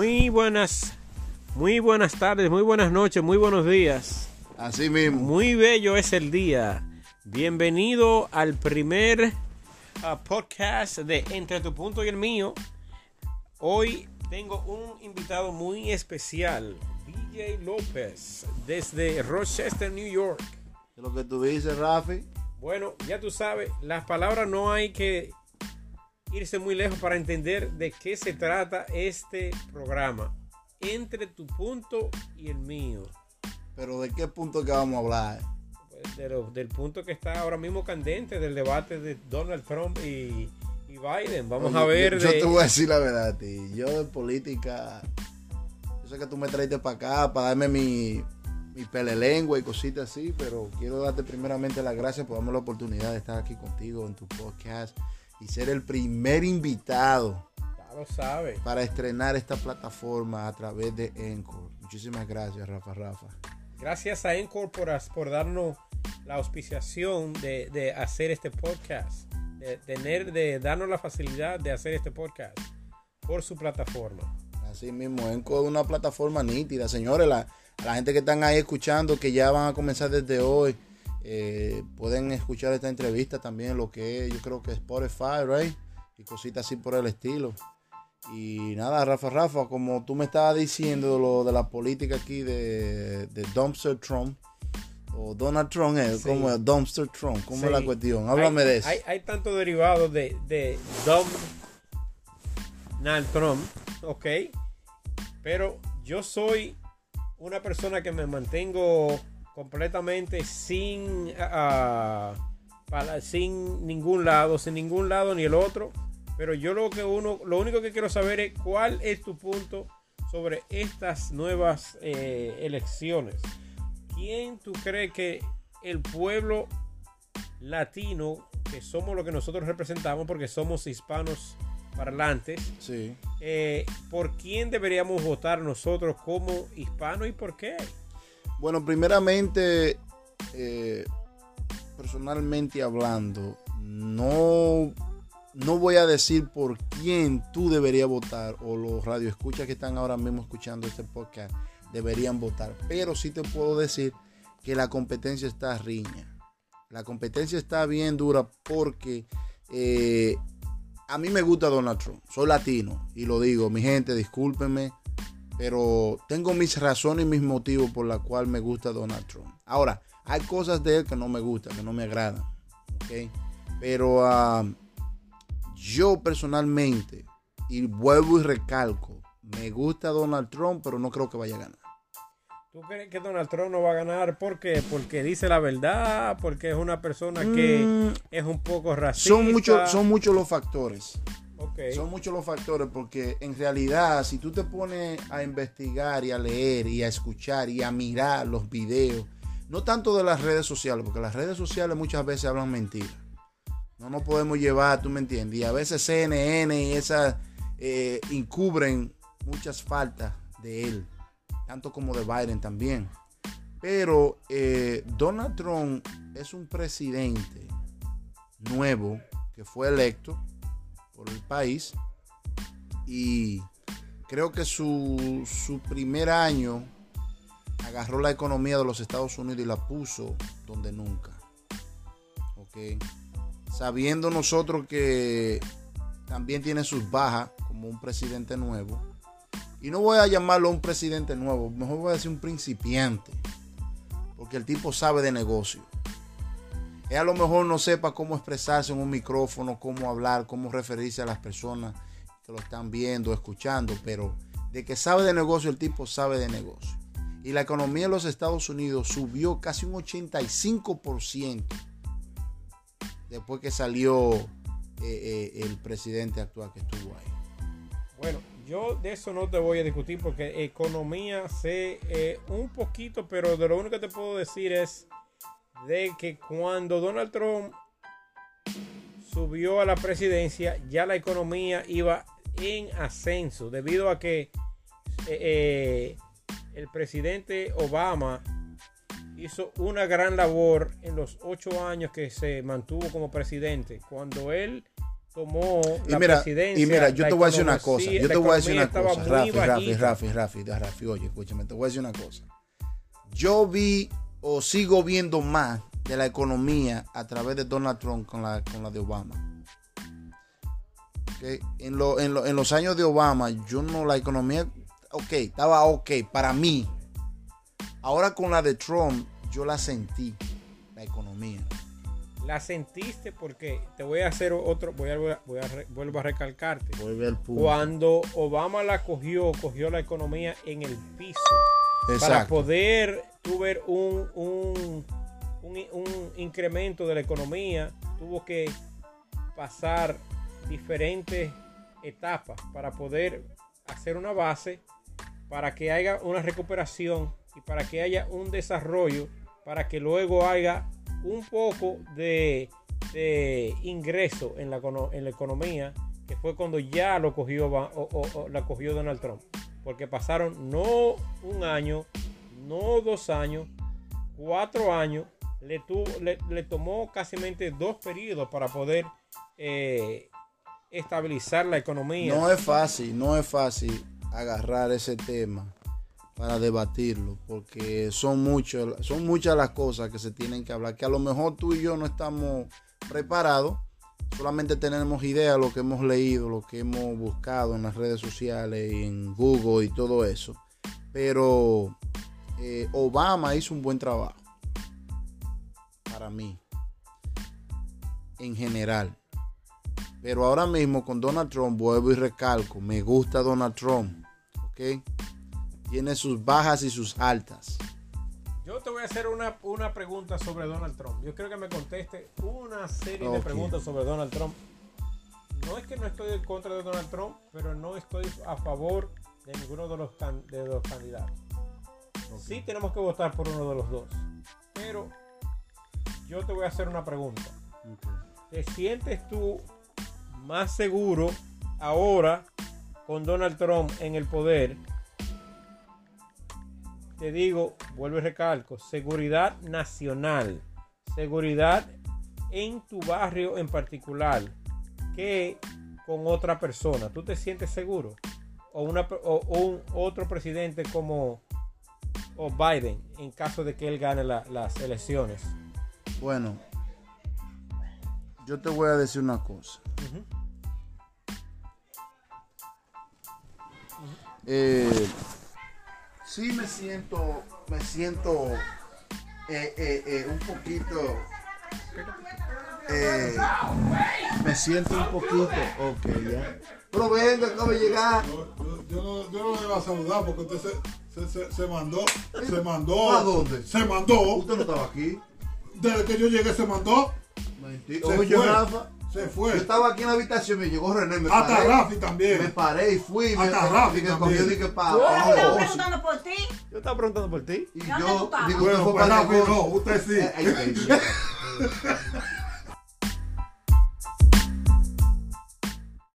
Muy buenas, muy buenas tardes, muy buenas noches, muy buenos días. Así mismo. Muy bello es el día. Bienvenido al primer uh, podcast de Entre tu punto y el mío. Hoy tengo un invitado muy especial, DJ López, desde Rochester, New York. ¿Qué es lo que tú dices, Rafi? Bueno, ya tú sabes, las palabras no hay que irse muy lejos para entender de qué se trata este programa. Entre tu punto y el mío. Pero ¿de qué punto que vamos a hablar? Pues de lo- del punto que está ahora mismo candente, del debate de Donald Trump y, y Biden. Vamos a ver Yo, te voy a decir la verdad a ti. Yo de política. Yo sé que tú me traiste para acá para darme mi, mi pelelengua y cositas así, pero quiero darte primeramente las gracias por darme la oportunidad de estar aquí contigo en tu podcast y ser el primer invitado Ya lo sabe. para estrenar esta plataforma a través de Encore. Muchísimas gracias, Rafa Rafa. Gracias a Encore por, por darnos la auspiciación de, de hacer este podcast. De tener, de darnos la facilidad de hacer este podcast por su plataforma. Así mismo, Enco es una plataforma nítida. Señores, la, la gente que están ahí escuchando, que ya van a comenzar desde hoy, eh, pueden escuchar esta entrevista también, lo que es, yo creo que Spotify, right? Y cositas así por el estilo. Y nada, Rafa, Rafa, como tú me estabas diciendo lo de la política aquí de, de Dumpster Trump, o Donald Trump, ¿eh? Sí. ¿cómo es? Dumpster Trump, ¿cómo es la cuestión? Háblame hay, de eso. Hay, hay tantos derivados de, de Donald Trump, ok. Pero yo soy una persona que me mantengo completamente sin, para- sin ningún lado, sin ningún lado ni el otro. Pero yo lo que uno, lo único que quiero saber es cuál es tu punto sobre estas nuevas eh, elecciones. ¿Quién tú crees que el pueblo latino, que somos lo que nosotros representamos porque somos hispanos parlantes, Sí. eh, ¿por quién deberíamos votar nosotros como hispanos y por qué? Bueno, primeramente, eh, personalmente hablando, no, no voy a decir por quién tú deberías votar o los radioescuchas que están ahora mismo escuchando este podcast deberían votar, pero sí te puedo decir que la competencia está riña. La competencia está bien dura porque eh, a mí me gusta Donald Trump. Soy latino y lo digo, mi gente, discúlpenme pero tengo mis razones y mis motivos por la cual me gusta Donald Trump. Ahora, hay cosas de él que no me gustan, que no me agradan, ¿ok? Pero ah, yo personalmente, y vuelvo y recalco, me gusta Donald Trump, pero no creo que vaya a ganar. ¿Tú crees que Donald Trump no va a ganar? ¿Por qué? Porque dice la verdad, porque es una persona que Mm, es un poco racista. son muchos son muchos los factores. Son muchos los factores porque en realidad si tú te pones a investigar y a leer y a escuchar y a mirar los videos, no tanto de las redes sociales, porque las redes sociales muchas veces hablan mentiras. No nos podemos llevar, tú me entiendes, y a veces CNN y esas eh, encubren muchas faltas de él, tanto como de Biden también. Pero eh, Donald Trump es un presidente nuevo que fue electo por el país y creo que su, su primer año agarró la economía de los Estados Unidos y la puso donde nunca. ¿Ok? Sabiendo nosotros que también tiene sus bajas como un presidente nuevo. Y no voy a llamarlo un presidente nuevo, mejor voy a decir un principiante. Porque el tipo sabe de negocio. Él a lo mejor no sepa cómo expresarse en un micrófono, cómo hablar, cómo referirse a las personas que lo están viendo, escuchando, pero de que sabe de negocio, el tipo sabe de negocio. Y la economía de los Estados Unidos subió casi un 85% después que salió eh, eh, el presidente actual que estuvo ahí. Bueno, yo de eso no te voy a discutir porque economía sé eh, un poquito, pero de lo único que te puedo decir es de que cuando Donald Trump subió a la presidencia, ya la economía iba en ascenso debido a que eh, eh, el presidente Obama hizo una gran labor en los ocho años que se mantuvo como presidente. Cuando él tomó Y la mira, presidencia. y mira, yo te voy a decir una cosa. Yo te voy a decir una cosa. Rafi, Rafi. Rafi, Rafi, Rafi, oye, escúchame, te voy a decir una cosa. Yo vi o sigo viendo más de la economía a través de Donald Trump con la, con la de Obama. Ok, En, lo- en, lo- en los años de Obama, yo no, la economía, ok, estaba ok para mí. Ahora con la de Trump, yo la sentí, la economía. La sentiste porque te voy a hacer otro, voy a, voy a vuelvo a recalcarte. Vuelve al punto. Cuando Obama la cogió, cogió la economía en el piso. Para poder tú ver un, un, un- un incremento de la economía, tuvo que pasar diferentes etapas para poder hacer una base, para que haya una recuperación y para que haya un desarrollo, para que luego haya un poco de, de ingreso en la, en la economía, que fue cuando ya lo cogió, o- o la cogió Donald Trump. Porque pasaron no un año, no dos años, cuatro años. Le, tuvo, le, le tomó casi dos periodos para poder eh, estabilizar la economía. No es fácil, no es fácil agarrar ese tema para debatirlo, porque son muchas, son muchas las cosas que se tienen que hablar, que a lo mejor tú y yo no estamos preparados, solamente tenemos idea de lo que hemos leído, lo que hemos buscado en las redes sociales, en Google y todo eso. Pero eh, Obama hizo un buen trabajo, para mí, en general. Pero ahora mismo con Donald Trump, vuelvo y recalco, me gusta Donald Trump, ¿ok? Tiene sus bajas y sus altas. Voy a hacer una, una pregunta sobre Donald Trump. Yo quiero que me conteste una serie de preguntas sobre Donald Trump. No es que no estoy en contra de Donald Trump, pero no estoy a favor de ninguno de los, can- de los candidatos. Sí tenemos que votar por uno de los dos. Pero yo te voy a hacer una pregunta. ¿Te sientes tú más seguro ahora con Donald Trump en el poder? Te digo, vuelvo y recalco, seguridad nacional, seguridad en tu barrio en particular, que con otra persona. ¿Tú te sientes seguro? O, una, pe- o, o un otro presidente como o Biden, en caso de que él gane la- las elecciones. Bueno, yo te voy a decir una cosa. Eh, sí me siento, me siento eh, eh, eh, un poquito, eh, me siento un poquito, ok, ya. Pero venga, acabo de llegar. Yo, yo- yo no, yo no le iba a saludar porque usted se, se, se, se mandó. Se mandó. ¿A dónde? Se mandó. Usted no estaba aquí. Desde que yo llegué se mandó. Mentira. Oye. Rafa, Se yo fue. estaba aquí en la habitación, me llegó René, me Hasta paré. Rafi Me también. paré y fui. me, Hasta Rafi y que también. cogió, dije, pa, Yo estaba preguntando por ti. Yo estaba preguntando por ti. Y ¿Dónde tú yo digo, Bueno, usted fue pues para Rafi no, usted sí. Eh.